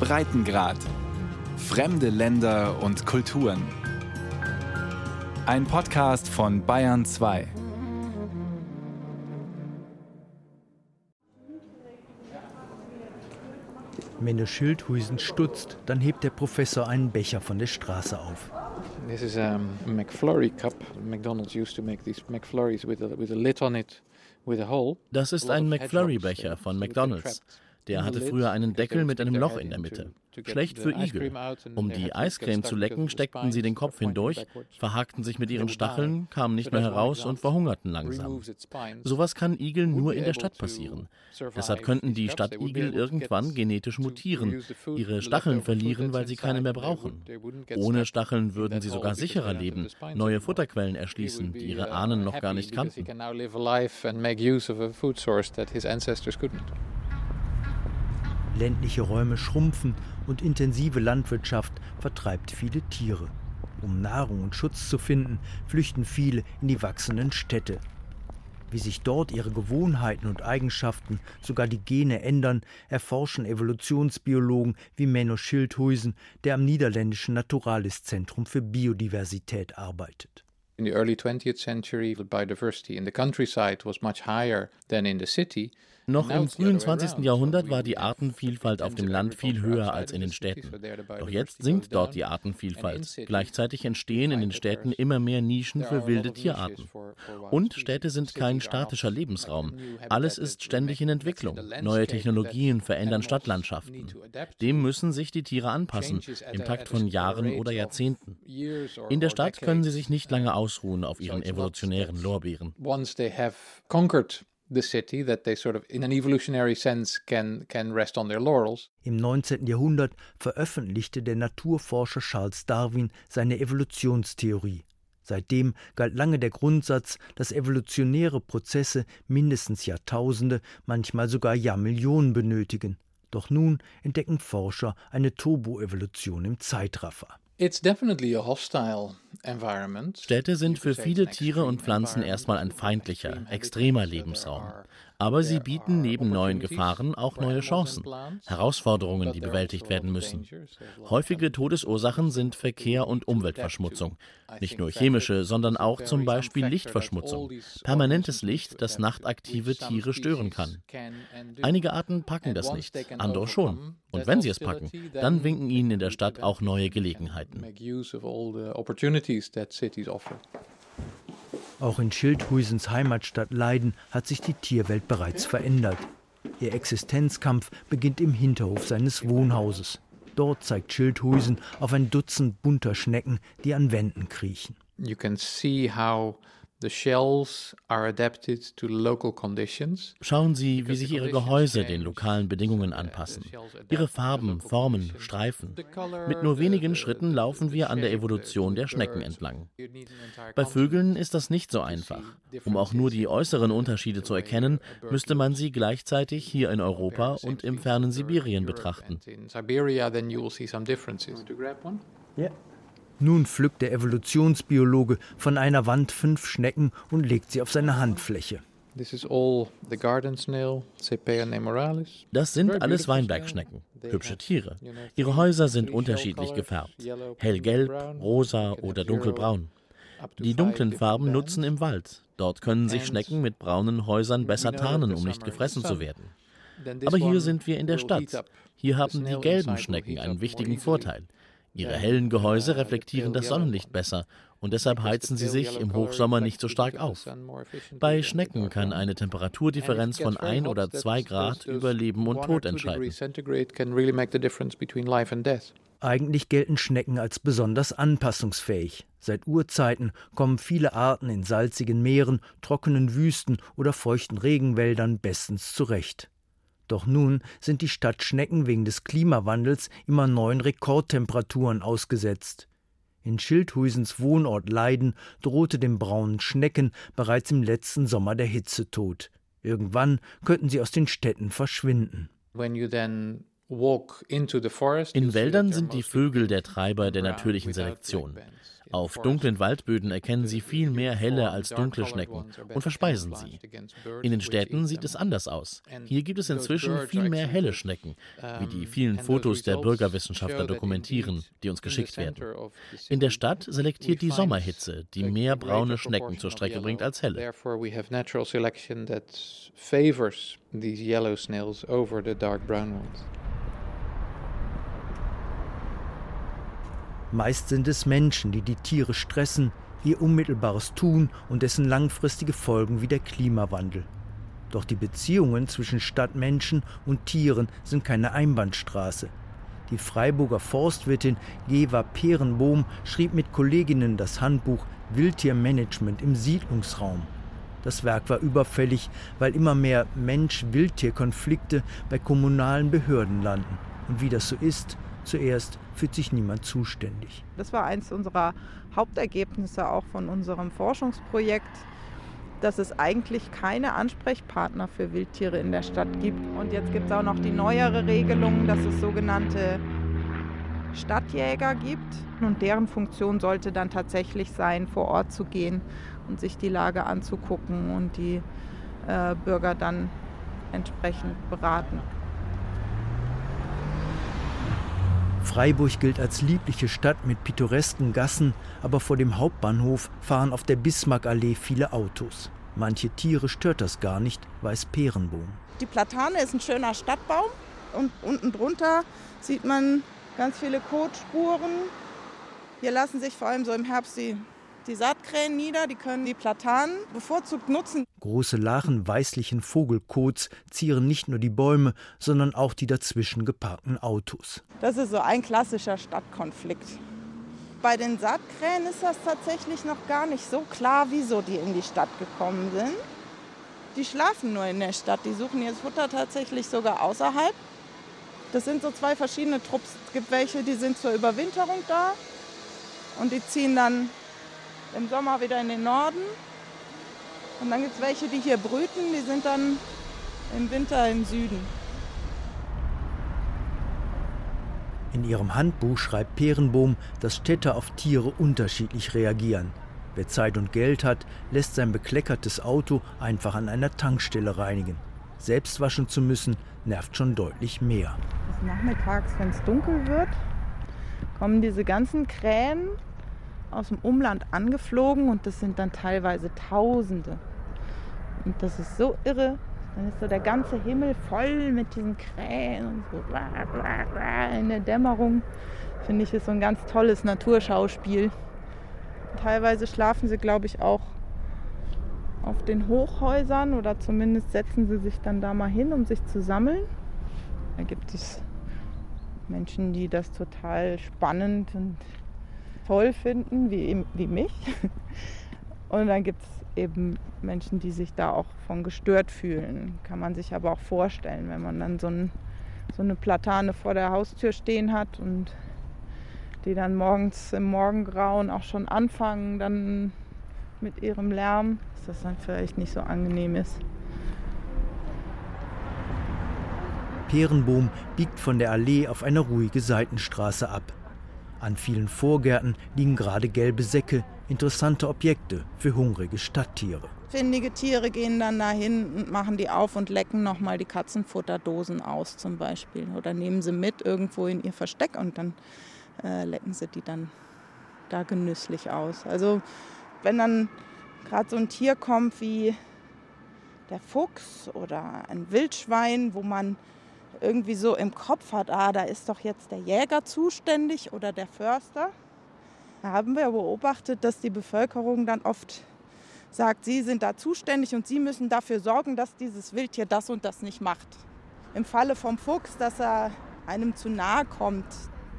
Breitengrad. Fremde Länder und Kulturen. Ein Podcast von Bayern 2. Menne Schildhuisen stutzt, dann hebt der Professor einen Becher von der Straße auf. This is a McFlurry cup. McDonald's used to make these McFlurries with a, with a lid on it with a hole. Das ist ein McFlurry-Becher von McDonald's. Der hatte früher einen Deckel mit einem Loch in der Mitte. Schlecht für Igel. Um die Eiscreme zu lecken, steckten sie den Kopf hindurch, verhakten sich mit ihren Stacheln, kamen nicht mehr heraus und verhungerten langsam. Sowas kann Igeln nur in der Stadt passieren. Deshalb könnten die Stadtigel irgendwann genetisch mutieren, ihre Stacheln verlieren, weil sie keine mehr brauchen. Ohne Stacheln würden sie sogar sicherer leben, neue Futterquellen erschließen, die ihre Ahnen noch gar nicht kannten. Ländliche Räume schrumpfen und intensive Landwirtschaft vertreibt viele Tiere. Um Nahrung und Schutz zu finden, flüchten viele in die wachsenden Städte. Wie sich dort ihre Gewohnheiten und Eigenschaften, sogar die Gene ändern, erforschen Evolutionsbiologen wie Menno Schildhuisen, der am niederländischen Naturalis-Zentrum für Biodiversität arbeitet. In the early 20th century, biodiversity in the countryside was much higher than in the city. Noch im frühen 20. Jahrhundert war die Artenvielfalt auf dem Land viel höher als in den Städten. Doch jetzt sinkt dort die Artenvielfalt. Gleichzeitig entstehen in den Städten immer mehr Nischen für wilde Tierarten. Und Städte sind kein statischer Lebensraum. Alles ist ständig in Entwicklung. Neue Technologien verändern Stadtlandschaften. Dem müssen sich die Tiere anpassen, im Takt von Jahren oder Jahrzehnten. In der Stadt können sie sich nicht lange ausruhen auf ihren evolutionären Lorbeeren the city that they sort of in an evolutionary sense can can rest on their laurels. Im 19. Jahrhundert veröffentlichte der Naturforscher Charles Darwin seine Evolutionstheorie. Seitdem galt lange der Grundsatz, dass evolutionäre Prozesse mindestens Jahrtausende, manchmal sogar Jahrmillionen benötigen. Doch nun entdecken Forscher eine Turboevolution im Zeitraffer. It's definitely a hostile Städte sind für viele Tiere und Pflanzen erstmal ein feindlicher, extremer Lebensraum. Aber sie bieten neben neuen Gefahren auch neue Chancen, Herausforderungen, die bewältigt werden müssen. Häufige Todesursachen sind Verkehr und Umweltverschmutzung. Nicht nur chemische, sondern auch zum Beispiel Lichtverschmutzung. Permanentes Licht, das nachtaktive Tiere stören kann. Einige Arten packen das nicht, andere schon. Und wenn sie es packen, dann winken ihnen in der Stadt auch neue Gelegenheiten. Auch in Schildhuisens Heimatstadt Leiden hat sich die Tierwelt bereits verändert. Ihr Existenzkampf beginnt im Hinterhof seines Wohnhauses. Dort zeigt Schildhuisen auf ein Dutzend bunter Schnecken, die an Wänden kriechen. You can see how Schauen Sie, wie sich Ihre Gehäuse den lokalen Bedingungen anpassen. Ihre Farben, Formen, Streifen. Mit nur wenigen Schritten laufen wir an der Evolution der Schnecken entlang. Bei Vögeln ist das nicht so einfach. Um auch nur die äußeren Unterschiede zu erkennen, müsste man sie gleichzeitig hier in Europa und im fernen Sibirien betrachten. Ja. Nun pflückt der Evolutionsbiologe von einer Wand fünf Schnecken und legt sie auf seine Handfläche. Das sind alles Weinbergschnecken, hübsche Tiere. Ihre Häuser sind unterschiedlich gefärbt, hellgelb, rosa oder dunkelbraun. Die dunklen Farben nutzen im Wald. Dort können sich Schnecken mit braunen Häusern besser tarnen, um nicht gefressen zu werden. Aber hier sind wir in der Stadt. Hier haben die gelben Schnecken einen wichtigen Vorteil. Ihre hellen Gehäuse reflektieren das Sonnenlicht besser und deshalb heizen sie sich im Hochsommer nicht so stark auf. Bei Schnecken kann eine Temperaturdifferenz von ein oder zwei Grad über Leben und Tod entscheiden. Eigentlich gelten Schnecken als besonders anpassungsfähig. Seit Urzeiten kommen viele Arten in salzigen Meeren, trockenen Wüsten oder feuchten Regenwäldern bestens zurecht. Doch nun sind die Stadtschnecken wegen des Klimawandels immer neuen Rekordtemperaturen ausgesetzt. In Schildhuisens Wohnort Leiden drohte dem braunen Schnecken bereits im letzten Sommer der Hitzetod. Irgendwann könnten sie aus den Städten verschwinden. When you then In Wäldern sind die Vögel der Treiber der natürlichen Selektion. Auf dunklen Waldböden erkennen sie viel mehr helle als dunkle Schnecken und verspeisen sie. In den Städten sieht es anders aus. Hier gibt es inzwischen viel mehr helle Schnecken, wie die vielen Fotos der Bürgerwissenschaftler dokumentieren, die uns geschickt werden. In der Stadt selektiert die Sommerhitze, die mehr braune Schnecken zur Strecke bringt als helle. these yellow snails over the dark brown ones. Meist sind es Menschen, die die Tiere stressen, ihr unmittelbares Tun und dessen langfristige Folgen wie der Klimawandel. Doch die Beziehungen zwischen Stadtmenschen und Tieren sind keine Einbahnstraße. Die Freiburger Forstwirtin Geva Perenbohm schrieb mit Kolleginnen das Handbuch Wildtiermanagement im Siedlungsraum. Das Werk war überfällig, weil immer mehr Mensch-Wildtier-Konflikte bei kommunalen Behörden landen. Und wie das so ist, zuerst fühlt sich niemand zuständig. Das war eines unserer Hauptergebnisse auch von unserem Forschungsprojekt, dass es eigentlich keine Ansprechpartner für Wildtiere in der Stadt gibt. Und jetzt gibt es auch noch die neuere Regelung, dass es sogenannte Stadtjäger gibt. Und deren Funktion sollte dann tatsächlich sein, vor Ort zu gehen und sich die Lage anzugucken und die äh, Bürger dann entsprechend beraten. Freiburg gilt als liebliche Stadt mit pittoresken Gassen, aber vor dem Hauptbahnhof fahren auf der Bismarckallee viele Autos. Manche Tiere stört das gar nicht, weiß Perenbohm. Die Platane ist ein schöner Stadtbaum und unten drunter sieht man ganz viele Kotspuren. Hier lassen sich vor allem so im Herbst die die Saatkrähen nieder, die können die Platanen bevorzugt nutzen. Große Lachen weißlichen Vogelkots zieren nicht nur die Bäume, sondern auch die dazwischen geparkten Autos. Das ist so ein klassischer Stadtkonflikt. Bei den Saatkrähen ist das tatsächlich noch gar nicht so klar, wieso die in die Stadt gekommen sind. Die schlafen nur in der Stadt, die suchen ihr Futter tatsächlich sogar außerhalb. Das sind so zwei verschiedene Trupps. Es gibt welche, die sind zur Überwinterung da und die ziehen dann im Sommer wieder in den Norden. Und dann gibt es welche, die hier brüten, die sind dann im Winter im Süden. In ihrem Handbuch schreibt Perenbohm, dass Städte auf Tiere unterschiedlich reagieren. Wer Zeit und Geld hat, lässt sein bekleckertes Auto einfach an einer Tankstelle reinigen. Selbst waschen zu müssen, nervt schon deutlich mehr. Nachmittags, wenn es dunkel wird, kommen diese ganzen Krähen aus dem Umland angeflogen und das sind dann teilweise Tausende. Und das ist so irre. Dann ist so der ganze Himmel voll mit diesen Krähen und so in der Dämmerung. Finde ich, ist so ein ganz tolles Naturschauspiel. Teilweise schlafen sie, glaube ich, auch auf den Hochhäusern oder zumindest setzen sie sich dann da mal hin, um sich zu sammeln. Da gibt es Menschen, die das total spannend und toll finden, wie, wie mich. Und dann gibt es eben Menschen, die sich da auch von gestört fühlen. Kann man sich aber auch vorstellen, wenn man dann so, ein, so eine Platane vor der Haustür stehen hat und die dann morgens im Morgengrauen auch schon anfangen, dann mit ihrem Lärm, dass das dann vielleicht nicht so angenehm ist. Perenbohm biegt von der Allee auf eine ruhige Seitenstraße ab. An vielen Vorgärten liegen gerade gelbe Säcke, interessante Objekte für hungrige Stadttiere. Findige Tiere gehen dann dahin und machen die auf und lecken nochmal die Katzenfutterdosen aus zum Beispiel. Oder nehmen sie mit irgendwo in ihr Versteck und dann äh, lecken sie die dann da genüsslich aus. Also wenn dann gerade so ein Tier kommt wie der Fuchs oder ein Wildschwein, wo man irgendwie so im Kopf hat, ah, da ist doch jetzt der Jäger zuständig oder der Förster. Da haben wir beobachtet, dass die Bevölkerung dann oft sagt, sie sind da zuständig und sie müssen dafür sorgen, dass dieses Wildtier das und das nicht macht. Im Falle vom Fuchs, dass er einem zu nahe kommt.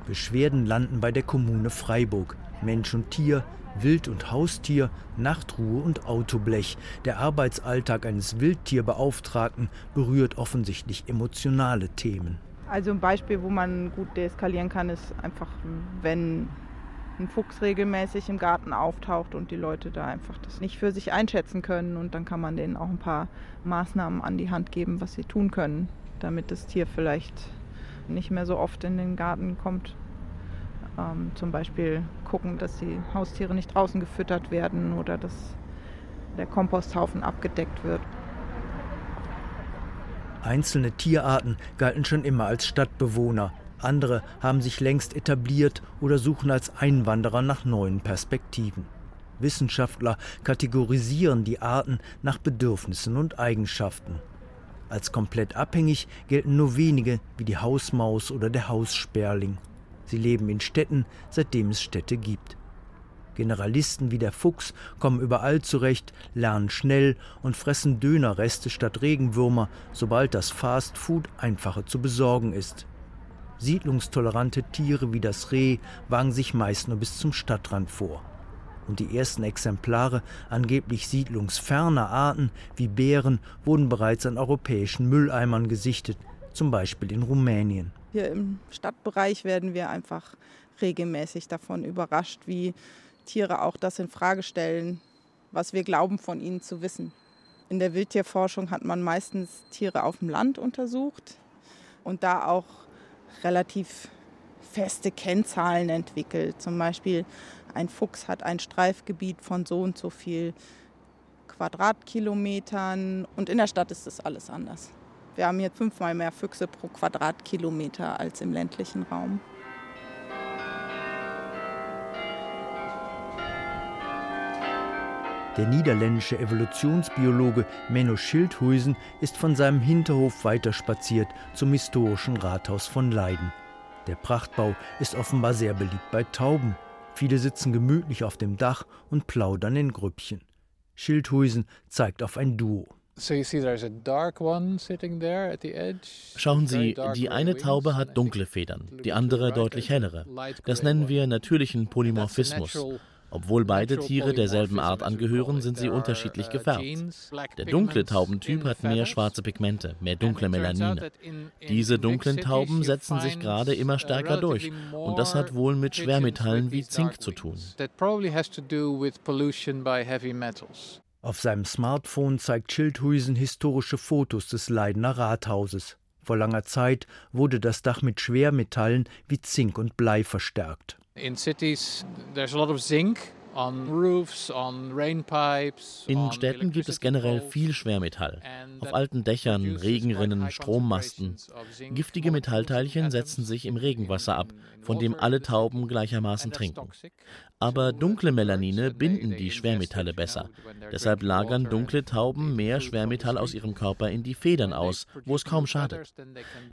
Beschwerden landen bei der Kommune Freiburg. Mensch und Tier Wild- und Haustier, Nachtruhe und Autoblech. Der Arbeitsalltag eines Wildtierbeauftragten berührt offensichtlich emotionale Themen. Also ein Beispiel, wo man gut deeskalieren kann, ist einfach, wenn ein Fuchs regelmäßig im Garten auftaucht und die Leute da einfach das nicht für sich einschätzen können. Und dann kann man denen auch ein paar Maßnahmen an die Hand geben, was sie tun können, damit das Tier vielleicht nicht mehr so oft in den Garten kommt. Ähm, zum Beispiel gucken, dass die Haustiere nicht draußen gefüttert werden oder dass der Komposthaufen abgedeckt wird. Einzelne Tierarten galten schon immer als Stadtbewohner. Andere haben sich längst etabliert oder suchen als Einwanderer nach neuen Perspektiven. Wissenschaftler kategorisieren die Arten nach Bedürfnissen und Eigenschaften. Als komplett abhängig gelten nur wenige wie die Hausmaus oder der Haussperling. Sie leben in Städten, seitdem es Städte gibt. Generalisten wie der Fuchs kommen überall zurecht, lernen schnell und fressen Dönerreste statt Regenwürmer, sobald das Fast Food einfacher zu besorgen ist. Siedlungstolerante Tiere wie das Reh wagen sich meist nur bis zum Stadtrand vor. Und die ersten Exemplare angeblich siedlungsferner Arten wie Bären wurden bereits an europäischen Mülleimern gesichtet, zum Beispiel in Rumänien. Hier im Stadtbereich werden wir einfach regelmäßig davon überrascht, wie Tiere auch das in Frage stellen, was wir glauben von ihnen zu wissen. In der Wildtierforschung hat man meistens Tiere auf dem Land untersucht und da auch relativ feste Kennzahlen entwickelt. Zum Beispiel ein Fuchs hat ein Streifgebiet von so und so viel Quadratkilometern und in der Stadt ist das alles anders. Wir haben hier fünfmal mehr Füchse pro Quadratkilometer als im ländlichen Raum. Der niederländische Evolutionsbiologe Menno Schildhuisen ist von seinem Hinterhof weiterspaziert zum historischen Rathaus von Leiden. Der Prachtbau ist offenbar sehr beliebt bei Tauben. Viele sitzen gemütlich auf dem Dach und plaudern in Grüppchen. Schildhuisen zeigt auf ein Duo. Schauen Sie, die eine Taube hat dunkle Federn, die andere deutlich hellere. Das nennen wir natürlichen Polymorphismus. Obwohl beide Tiere derselben Art angehören, sind sie unterschiedlich gefärbt. Der dunkle Taubentyp hat mehr schwarze Pigmente, mehr dunkle Melanine. Diese dunklen Tauben setzen sich gerade immer stärker durch und das hat wohl mit Schwermetallen wie Zink zu tun. Auf seinem Smartphone zeigt Schildhuisen historische Fotos des Leidener Rathauses. Vor langer Zeit wurde das Dach mit Schwermetallen wie Zink und Blei verstärkt. In cities there's a lot of zinc in Städten gibt es generell viel Schwermetall. Auf alten Dächern, Regenrinnen, Strommasten. Giftige Metallteilchen setzen sich im Regenwasser ab, von dem alle Tauben gleichermaßen trinken. Aber dunkle Melanine binden die Schwermetalle besser. Deshalb lagern dunkle Tauben mehr Schwermetall aus ihrem Körper in die Federn aus, wo es kaum schadet.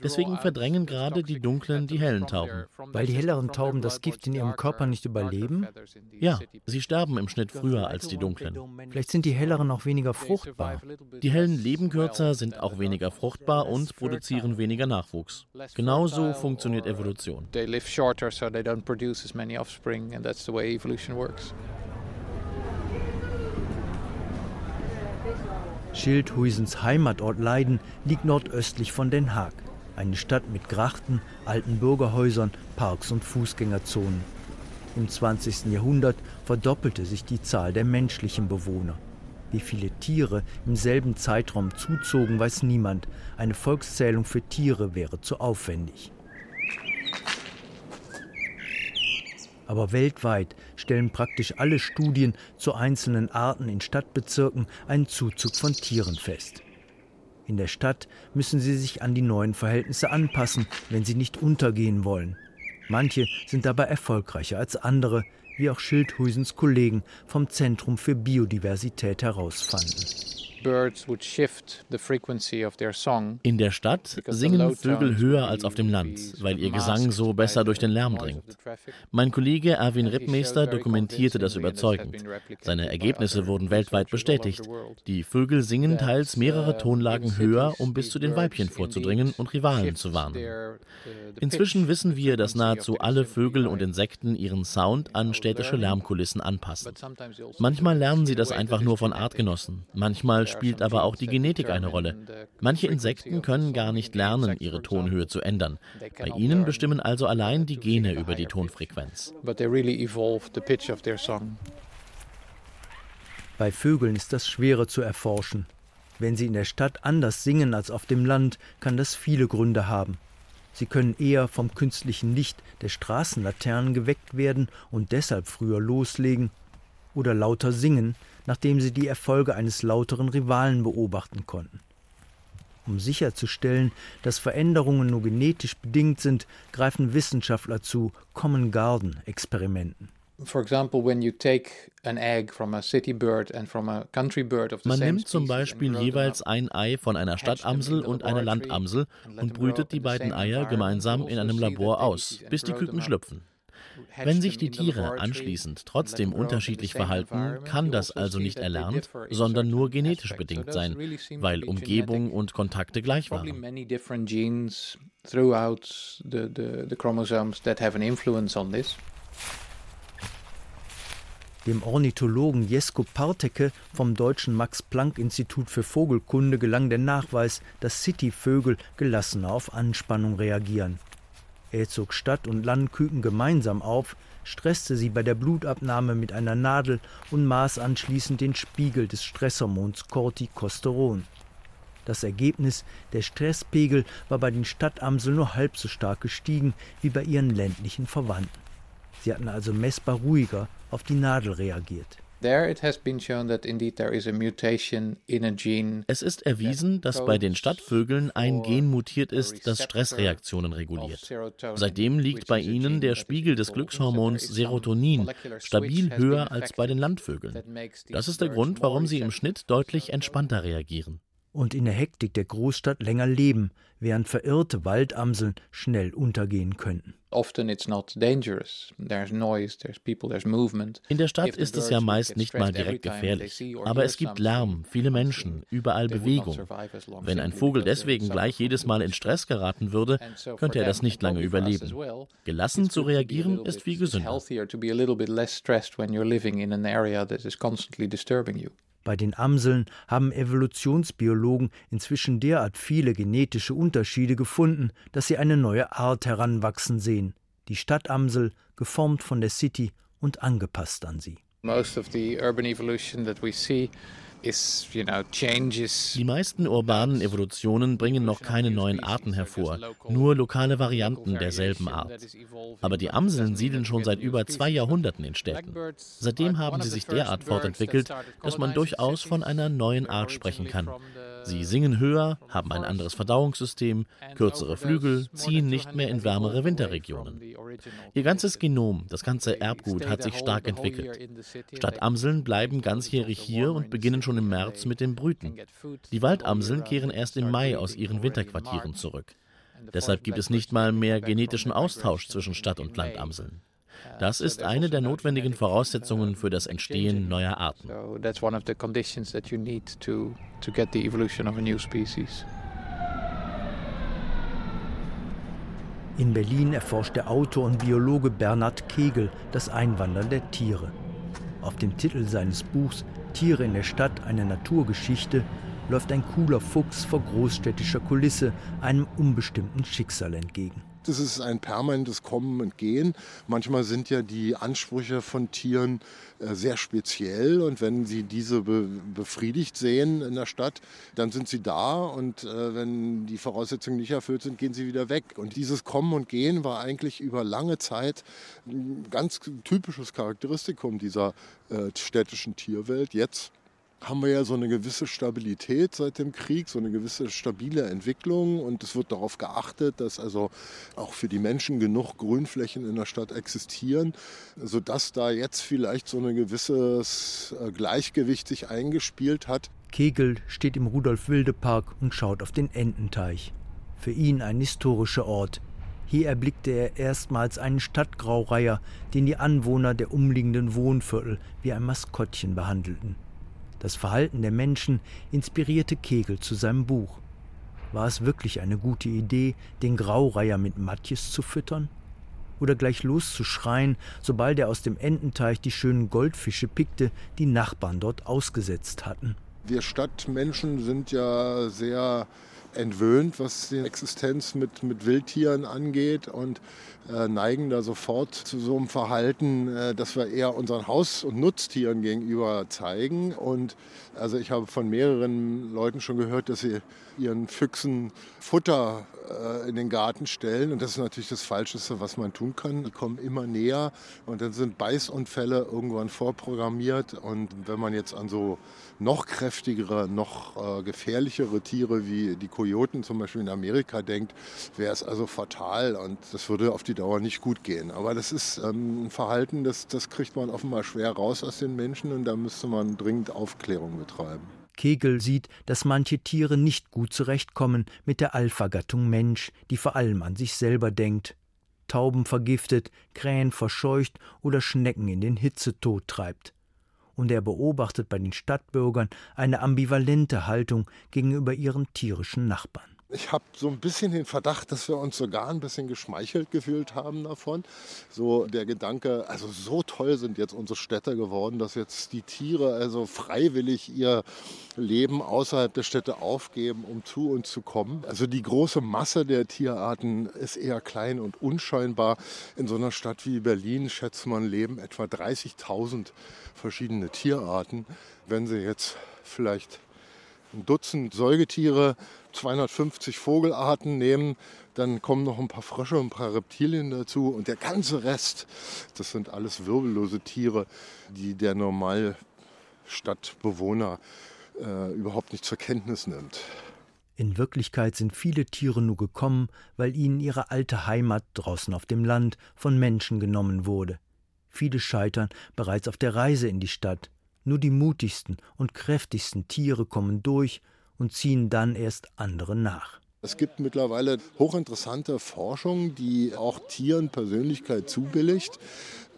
Deswegen verdrängen gerade die dunklen die hellen Tauben. Weil die helleren Tauben das Gift in ihrem Körper nicht überleben? Ja, sie sterben im Schnitt früher als die dunklen. Vielleicht sind die helleren auch weniger fruchtbar. Die hellen leben kürzer, sind auch weniger fruchtbar und produzieren weniger Nachwuchs. Genauso funktioniert Evolution. They live shorter, so they don't produce as many offspring, and that's the way evolution works. Schildhuisens Heimatort Leiden liegt nordöstlich von Den Haag. Eine Stadt mit Grachten, alten Bürgerhäusern, Parks und Fußgängerzonen. Im 20. Jahrhundert verdoppelte sich die Zahl der menschlichen Bewohner. Wie viele Tiere im selben Zeitraum zuzogen, weiß niemand. Eine Volkszählung für Tiere wäre zu aufwendig. Aber weltweit stellen praktisch alle Studien zu einzelnen Arten in Stadtbezirken einen Zuzug von Tieren fest. In der Stadt müssen sie sich an die neuen Verhältnisse anpassen, wenn sie nicht untergehen wollen. Manche sind dabei erfolgreicher als andere, wie auch Schildhuisens Kollegen vom Zentrum für Biodiversität herausfanden. In der Stadt singen Vögel höher als auf dem Land, weil ihr Gesang so besser durch den Lärm dringt. Mein Kollege Erwin Rippmeister dokumentierte das überzeugend. Seine Ergebnisse wurden weltweit bestätigt. Die Vögel singen teils mehrere Tonlagen höher, um bis zu den Weibchen vorzudringen und Rivalen zu warnen. Inzwischen wissen wir, dass nahezu alle Vögel und Insekten ihren Sound an städtische Lärmkulissen anpassen. Manchmal lernen sie das einfach nur von Artgenossen, manchmal spielt aber auch die Genetik eine Rolle. Manche Insekten können gar nicht lernen, ihre Tonhöhe zu ändern. Bei ihnen bestimmen also allein die Gene über die Tonfrequenz. Bei Vögeln ist das schwerer zu erforschen. Wenn sie in der Stadt anders singen als auf dem Land, kann das viele Gründe haben. Sie können eher vom künstlichen Licht der Straßenlaternen geweckt werden und deshalb früher loslegen oder lauter singen, nachdem sie die Erfolge eines lauteren Rivalen beobachten konnten. Um sicherzustellen, dass Veränderungen nur genetisch bedingt sind, greifen Wissenschaftler zu Common Garden Experimenten. Man nimmt zum Beispiel jeweils ein Ei von einer Stadtamsel und einer Landamsel und brütet die beiden Eier gemeinsam in einem Labor aus, bis die Küken schlüpfen. Wenn sich die Tiere anschließend trotzdem unterschiedlich verhalten, kann das also nicht erlernt, sondern nur genetisch bedingt sein, weil Umgebung und Kontakte gleich waren. Dem Ornithologen Jesko Parteke vom Deutschen Max-Planck-Institut für Vogelkunde gelang der Nachweis, dass Cityvögel gelassener auf Anspannung reagieren. Er zog Stadt- und Landküken gemeinsam auf, stresste sie bei der Blutabnahme mit einer Nadel und maß anschließend den Spiegel des Stresshormons Corticosteron. Das Ergebnis, der Stresspegel war bei den Stadtamseln nur halb so stark gestiegen wie bei ihren ländlichen Verwandten. Sie hatten also messbar ruhiger auf die Nadel reagiert. Es ist erwiesen, dass bei den Stadtvögeln ein Gen mutiert ist, das Stressreaktionen reguliert. Seitdem liegt bei ihnen der Spiegel des Glückshormons Serotonin stabil höher als bei den Landvögeln. Das ist der Grund, warum sie im Schnitt deutlich entspannter reagieren. Und in der Hektik der Großstadt länger leben, während verirrte Waldamseln schnell untergehen könnten. In der Stadt ist es ja meist nicht mal direkt gefährlich, aber es gibt Lärm, viele Menschen, überall Bewegung. Wenn ein Vogel deswegen gleich jedes Mal in Stress geraten würde, könnte er das nicht lange überleben. Gelassen zu reagieren ist viel gesünder. Bei den Amseln haben Evolutionsbiologen inzwischen derart viele genetische Unterschiede gefunden, dass sie eine neue Art heranwachsen sehen. Die Stadtamsel, geformt von der City und angepasst an sie. Most of the urban evolution that we see die meisten urbanen Evolutionen bringen noch keine neuen Arten hervor, nur lokale Varianten derselben Art. Aber die Amseln siedeln schon seit über zwei Jahrhunderten in Städten. Seitdem haben sie sich derart fortentwickelt, dass man durchaus von einer neuen Art sprechen kann. Sie singen höher, haben ein anderes Verdauungssystem, kürzere Flügel, ziehen nicht mehr in wärmere Winterregionen. Ihr ganzes Genom, das ganze Erbgut hat sich stark entwickelt. Stadtamseln bleiben ganzjährig hier und beginnen schon im März mit dem Brüten. Die Waldamseln kehren erst im Mai aus ihren Winterquartieren zurück. Deshalb gibt es nicht mal mehr genetischen Austausch zwischen Stadt- und Landamseln. Das ist eine der notwendigen Voraussetzungen für das Entstehen neuer Arten. In Berlin erforscht der Autor und Biologe Bernhard Kegel das Einwandern der Tiere. Auf dem Titel seines Buchs Tiere in der Stadt, eine Naturgeschichte läuft ein cooler Fuchs vor großstädtischer Kulisse einem unbestimmten Schicksal entgegen. Das ist ein permanentes Kommen und Gehen. Manchmal sind ja die Ansprüche von Tieren äh, sehr speziell und wenn sie diese be befriedigt sehen in der Stadt, dann sind sie da und äh, wenn die Voraussetzungen nicht erfüllt sind, gehen sie wieder weg. Und dieses Kommen und Gehen war eigentlich über lange Zeit ein ganz typisches Charakteristikum dieser äh, städtischen Tierwelt. Jetzt haben wir ja so eine gewisse Stabilität seit dem Krieg, so eine gewisse stabile Entwicklung und es wird darauf geachtet, dass also auch für die Menschen genug Grünflächen in der Stadt existieren, sodass da jetzt vielleicht so ein gewisses äh, Gleichgewicht sich eingespielt hat. Kegel steht im Rudolf-Wilde-Park und schaut auf den Ententeich. Für ihn ein historischer Ort. Hier erblickte er erstmals einen Stadtgraureiher, den die Anwohner der umliegenden Wohnviertel wie ein Maskottchen behandelten. Das Verhalten der Menschen inspirierte Kegel zu seinem Buch. War es wirklich eine gute Idee, den Graureiher mit Matjes zu füttern? Oder gleich loszuschreien, sobald er aus dem Ententeich die schönen Goldfische pickte, die Nachbarn dort ausgesetzt hatten? Wir Stadtmenschen sind ja sehr entwöhnt, was die Existenz mit, mit Wildtieren angeht und äh, neigen da sofort zu so einem Verhalten, äh, dass wir eher unseren Haus- und Nutztieren gegenüber zeigen. Und also ich habe von mehreren Leuten schon gehört, dass sie ihren Füchsen Futter äh, in den Garten stellen. Und das ist natürlich das Falscheste, was man tun kann. Die kommen immer näher und dann sind Beißunfälle irgendwann vorprogrammiert. Und wenn man jetzt an so noch kräftigere, noch äh, gefährlichere Tiere wie die Kojoten zum Beispiel in Amerika denkt, wäre es also fatal und das würde auf die Dauer nicht gut gehen. Aber das ist ähm, ein Verhalten, das, das kriegt man offenbar schwer raus aus den Menschen und da müsste man dringend Aufklärung betreiben. Kegel sieht, dass manche Tiere nicht gut zurechtkommen mit der Alpha-Gattung Mensch, die vor allem an sich selber denkt. Tauben vergiftet, Krähen verscheucht oder Schnecken in den Hitzetod treibt. Und er beobachtet bei den Stadtbürgern eine ambivalente Haltung gegenüber ihren tierischen Nachbarn. Ich habe so ein bisschen den Verdacht, dass wir uns sogar ein bisschen geschmeichelt gefühlt haben davon. So der Gedanke, also so toll sind jetzt unsere Städte geworden, dass jetzt die Tiere also freiwillig ihr Leben außerhalb der Städte aufgeben, um zu uns zu kommen. Also die große Masse der Tierarten ist eher klein und unscheinbar. In so einer Stadt wie Berlin schätzt man leben etwa 30.000 verschiedene Tierarten. Wenn sie jetzt vielleicht ein Dutzend Säugetiere, 250 Vogelarten nehmen, dann kommen noch ein paar Frösche und ein paar Reptilien dazu und der ganze Rest, das sind alles wirbellose Tiere, die der Normalstadtbewohner äh, überhaupt nicht zur Kenntnis nimmt. In Wirklichkeit sind viele Tiere nur gekommen, weil ihnen ihre alte Heimat draußen auf dem Land von Menschen genommen wurde. Viele scheitern bereits auf der Reise in die Stadt. Nur die mutigsten und kräftigsten Tiere kommen durch und ziehen dann erst andere nach. Es gibt mittlerweile hochinteressante Forschung, die auch Tieren Persönlichkeit zubilligt.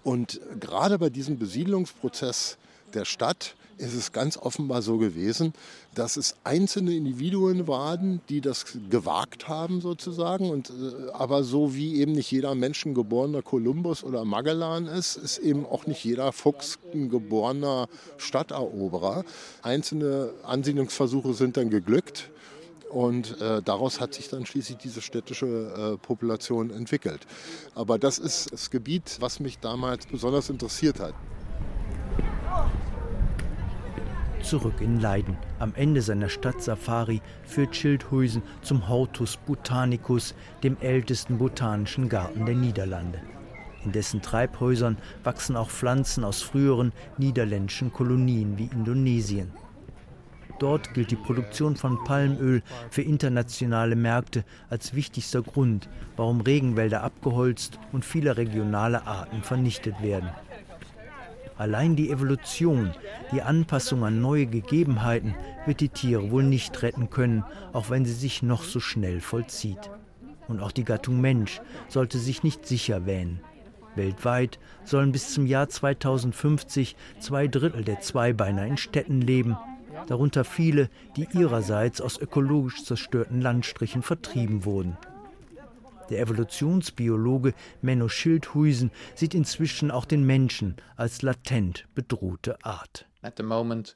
Und gerade bei diesem Besiedlungsprozess der Stadt ist es ganz offenbar so gewesen, dass es einzelne Individuen waren, die das gewagt haben sozusagen. Und, äh, aber so wie eben nicht jeder menschengeborener Kolumbus oder Magellan ist, ist eben auch nicht jeder Fuchs ein geborener Stadteroberer. Einzelne Ansiedlungsversuche sind dann geglückt. Und äh, daraus hat sich dann schließlich diese städtische äh, Population entwickelt. Aber das ist das Gebiet, was mich damals besonders interessiert hat zurück in Leiden. Am Ende seiner Stadtsafari führt Schildhuisen zum Hortus Botanicus, dem ältesten botanischen Garten der Niederlande. In dessen Treibhäusern wachsen auch Pflanzen aus früheren niederländischen Kolonien wie Indonesien. Dort gilt die Produktion von Palmöl für internationale Märkte als wichtigster Grund, warum Regenwälder abgeholzt und viele regionale Arten vernichtet werden. Allein die Evolution, die Anpassung an neue Gegebenheiten wird die Tiere wohl nicht retten können, auch wenn sie sich noch so schnell vollzieht. Und auch die Gattung Mensch sollte sich nicht sicher wähnen. Weltweit sollen bis zum Jahr 2050 zwei Drittel der Zweibeiner in Städten leben, darunter viele, die ihrerseits aus ökologisch zerstörten Landstrichen vertrieben wurden. Der Evolutionsbiologe Menno Schildhuisen sieht inzwischen auch den Menschen als latent bedrohte Art. At the moment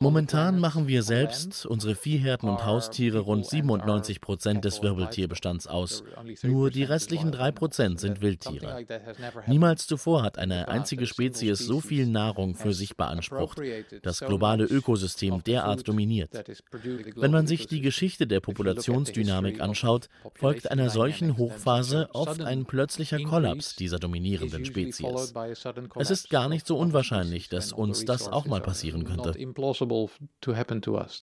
Momentan machen wir selbst, unsere Viehherden und Haustiere, rund 97 Prozent des Wirbeltierbestands aus. Nur die restlichen drei Prozent sind Wildtiere. Niemals zuvor hat eine einzige Spezies so viel Nahrung für sich beansprucht, das globale Ökosystem derart dominiert. Wenn man sich die Geschichte der Populationsdynamik anschaut, folgt einer solchen Hochphase oft ein plötzlicher Kollaps dieser dominierenden Spezies. Es ist gar nicht so unwahrscheinlich, dass uns das auch mal passieren könnte.